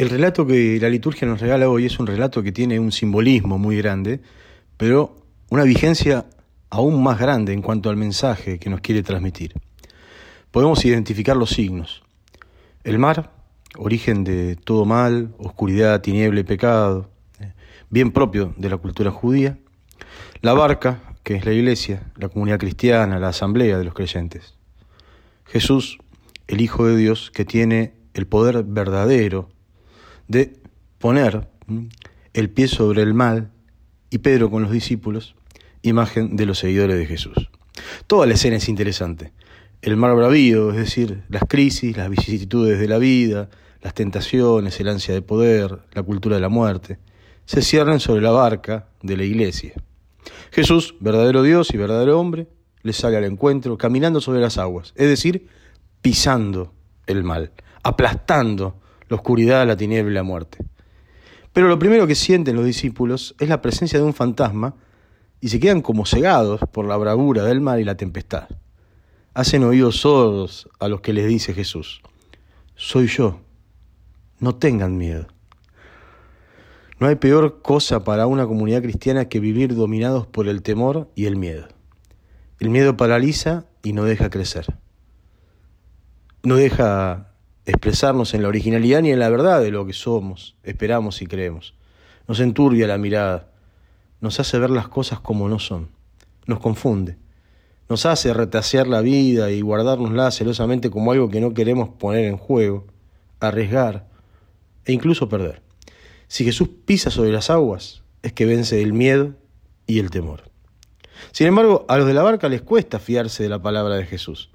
El relato que la liturgia nos regala hoy es un relato que tiene un simbolismo muy grande, pero una vigencia aún más grande en cuanto al mensaje que nos quiere transmitir. Podemos identificar los signos. El mar, origen de todo mal, oscuridad, tiniebla pecado, eh, bien propio de la cultura judía. La barca, que es la iglesia, la comunidad cristiana, la asamblea de los creyentes. Jesús, el Hijo de Dios, que tiene el poder verdadero de poner el pie sobre el mal, y Pedro con los discípulos, imagen de los seguidores de Jesús. Toda la escena es interesante. El mar bravío, es decir, las crisis, las vicisitudes de la vida, las tentaciones, el ansia de poder, la cultura de la muerte, se cierran sobre la barca de la iglesia. Jesús, verdadero Dios y verdadero hombre, les sale al encuentro caminando sobre las aguas, es decir, pisando el mal, aplastando la oscuridad, la tiniebla y la muerte. Pero lo primero que sienten los discípulos es la presencia de un fantasma y se quedan como cegados por la bravura del mar y la tempestad. Hacen oídos sordos a los que les dice Jesús, soy yo, no tengan miedo. No hay peor cosa para una comunidad cristiana que vivir dominados por el temor y el miedo. El miedo paraliza y no deja crecer. No deja expresarnos en la originalidad ni en la verdad de lo que somos, esperamos y creemos. Nos enturbia la mirada, nos hace ver las cosas como no son, nos confunde, nos hace retasear la vida y guardárnosla celosamente como algo que no queremos poner en juego, arriesgar e incluso perder. Si Jesús pisa sobre las aguas, es que vence el miedo y el temor. Sin embargo, a los de la barca les cuesta fiarse de la palabra de Jesús.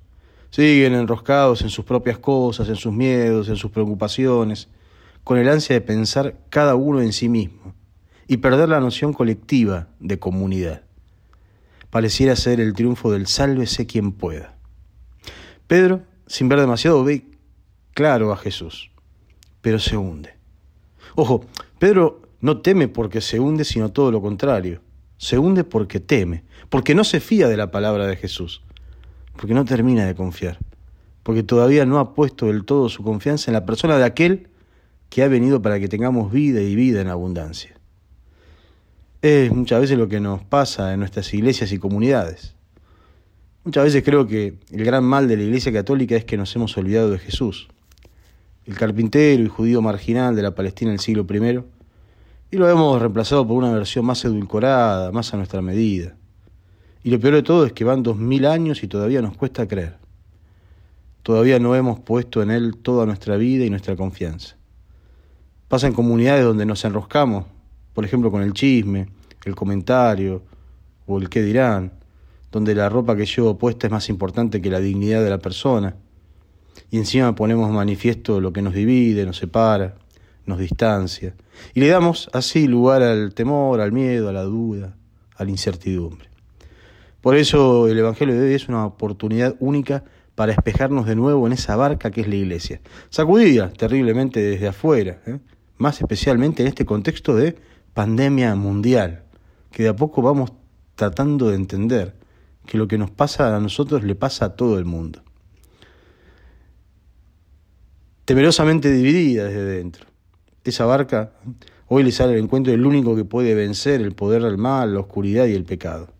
Siguen enroscados en sus propias cosas, en sus miedos, en sus preocupaciones, con el ansia de pensar cada uno en sí mismo y perder la noción colectiva de comunidad. Pareciera ser el triunfo del sálvese quien pueda. Pedro, sin ver demasiado, ve claro a Jesús, pero se hunde. Ojo, Pedro no teme porque se hunde, sino todo lo contrario. Se hunde porque teme, porque no se fía de la palabra de Jesús porque no termina de confiar, porque todavía no ha puesto del todo su confianza en la persona de aquel que ha venido para que tengamos vida y vida en abundancia. Es muchas veces lo que nos pasa en nuestras iglesias y comunidades. Muchas veces creo que el gran mal de la Iglesia Católica es que nos hemos olvidado de Jesús, el carpintero y judío marginal de la Palestina del siglo I, y lo hemos reemplazado por una versión más edulcorada, más a nuestra medida. Y lo peor de todo es que van dos mil años y todavía nos cuesta creer. Todavía no hemos puesto en Él toda nuestra vida y nuestra confianza. Pasa en comunidades donde nos enroscamos, por ejemplo con el chisme, el comentario o el qué dirán, donde la ropa que llevo puesta es más importante que la dignidad de la persona. Y encima ponemos manifiesto lo que nos divide, nos separa, nos distancia. Y le damos así lugar al temor, al miedo, a la duda, a la incertidumbre. Por eso el Evangelio de hoy es una oportunidad única para espejarnos de nuevo en esa barca que es la iglesia, sacudida terriblemente desde afuera, ¿eh? más especialmente en este contexto de pandemia mundial, que de a poco vamos tratando de entender que lo que nos pasa a nosotros le pasa a todo el mundo. Temerosamente dividida desde dentro. Esa barca hoy le sale al encuentro del único que puede vencer el poder del mal, la oscuridad y el pecado.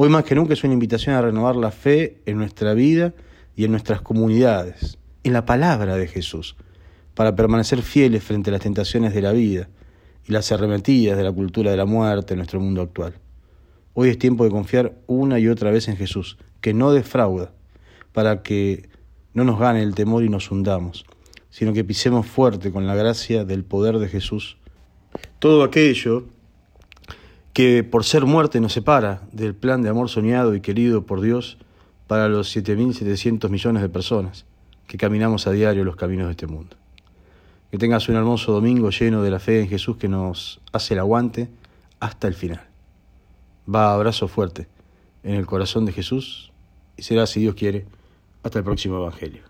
Hoy más que nunca es una invitación a renovar la fe en nuestra vida y en nuestras comunidades, en la palabra de Jesús, para permanecer fieles frente a las tentaciones de la vida y las arremetidas de la cultura de la muerte en nuestro mundo actual. Hoy es tiempo de confiar una y otra vez en Jesús, que no defrauda, para que no nos gane el temor y nos hundamos, sino que pisemos fuerte con la gracia del poder de Jesús todo aquello que por ser muerte nos separa del plan de amor soñado y querido por Dios para los 7.700 millones de personas que caminamos a diario los caminos de este mundo. Que tengas un hermoso domingo lleno de la fe en Jesús que nos hace el aguante hasta el final. Va abrazo fuerte en el corazón de Jesús y será, si Dios quiere, hasta el próximo Evangelio.